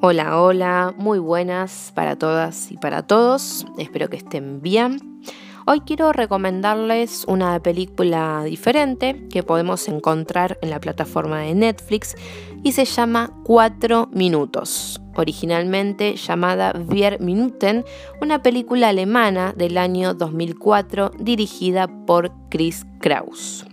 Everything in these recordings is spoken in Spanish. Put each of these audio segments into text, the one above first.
Hola, hola, muy buenas para todas y para todos, espero que estén bien. Hoy quiero recomendarles una película diferente que podemos encontrar en la plataforma de Netflix y se llama Cuatro Minutos, originalmente llamada Vier Minuten, una película alemana del año 2004 dirigida por Chris Kraus.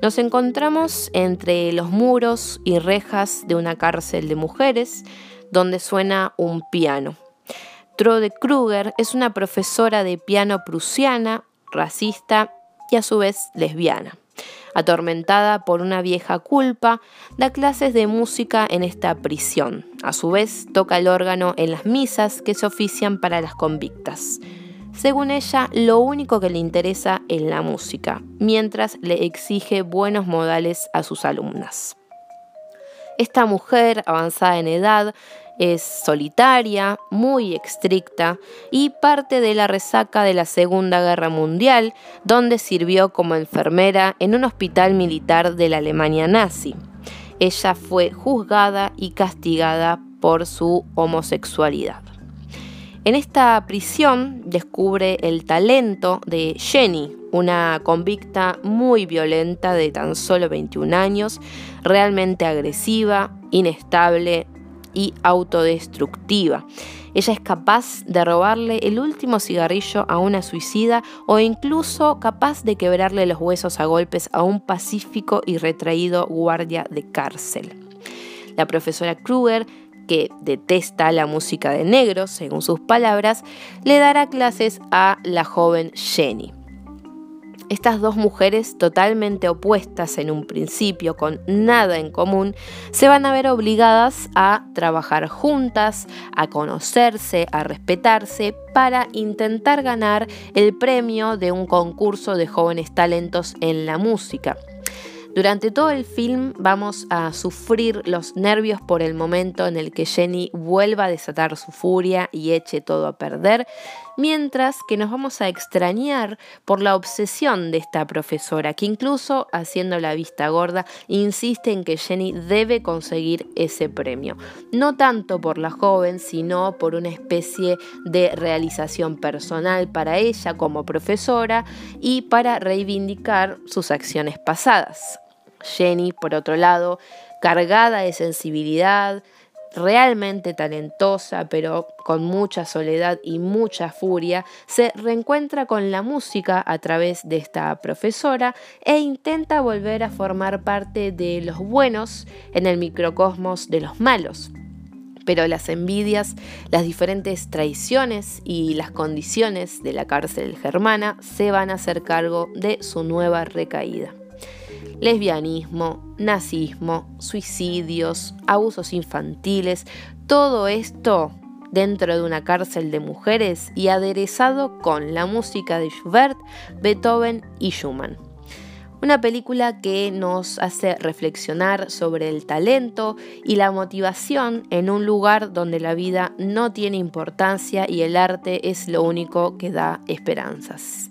Nos encontramos entre los muros y rejas de una cárcel de mujeres, donde suena un piano. Trode Kruger es una profesora de piano prusiana, racista y a su vez lesbiana. Atormentada por una vieja culpa, da clases de música en esta prisión. A su vez, toca el órgano en las misas que se ofician para las convictas. Según ella, lo único que le interesa es la música, mientras le exige buenos modales a sus alumnas. Esta mujer, avanzada en edad, es solitaria, muy estricta y parte de la resaca de la Segunda Guerra Mundial, donde sirvió como enfermera en un hospital militar de la Alemania nazi. Ella fue juzgada y castigada por su homosexualidad. En esta prisión descubre el talento de Jenny, una convicta muy violenta de tan solo 21 años, realmente agresiva, inestable, y autodestructiva. Ella es capaz de robarle el último cigarrillo a una suicida o incluso capaz de quebrarle los huesos a golpes a un pacífico y retraído guardia de cárcel. La profesora Kruger que detesta la música de negros, según sus palabras, le dará clases a la joven Jenny. Estas dos mujeres totalmente opuestas en un principio, con nada en común, se van a ver obligadas a trabajar juntas, a conocerse, a respetarse, para intentar ganar el premio de un concurso de jóvenes talentos en la música. Durante todo el film vamos a sufrir los nervios por el momento en el que Jenny vuelva a desatar su furia y eche todo a perder, mientras que nos vamos a extrañar por la obsesión de esta profesora, que incluso haciendo la vista gorda insiste en que Jenny debe conseguir ese premio. No tanto por la joven, sino por una especie de realización personal para ella como profesora y para reivindicar sus acciones pasadas. Jenny, por otro lado, cargada de sensibilidad, realmente talentosa, pero con mucha soledad y mucha furia, se reencuentra con la música a través de esta profesora e intenta volver a formar parte de los buenos en el microcosmos de los malos. Pero las envidias, las diferentes traiciones y las condiciones de la cárcel germana se van a hacer cargo de su nueva recaída lesbianismo, nazismo, suicidios, abusos infantiles, todo esto dentro de una cárcel de mujeres y aderezado con la música de Schubert, Beethoven y Schumann. Una película que nos hace reflexionar sobre el talento y la motivación en un lugar donde la vida no tiene importancia y el arte es lo único que da esperanzas.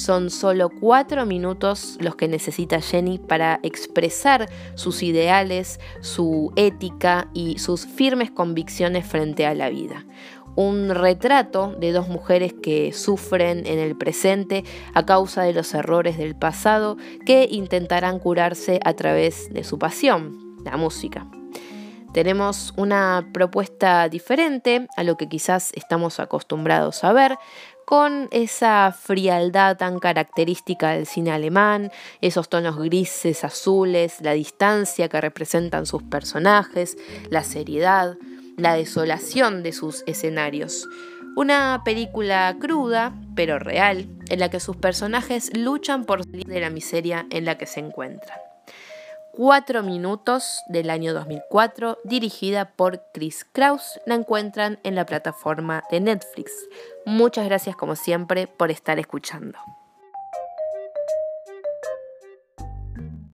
Son solo cuatro minutos los que necesita Jenny para expresar sus ideales, su ética y sus firmes convicciones frente a la vida. Un retrato de dos mujeres que sufren en el presente a causa de los errores del pasado que intentarán curarse a través de su pasión, la música tenemos una propuesta diferente a lo que quizás estamos acostumbrados a ver, con esa frialdad tan característica del cine alemán, esos tonos grises, azules, la distancia que representan sus personajes, la seriedad, la desolación de sus escenarios. Una película cruda, pero real, en la que sus personajes luchan por salir de la miseria en la que se encuentran. 4 minutos del año 2004, dirigida por Chris Kraus. La encuentran en la plataforma de Netflix. Muchas gracias como siempre por estar escuchando.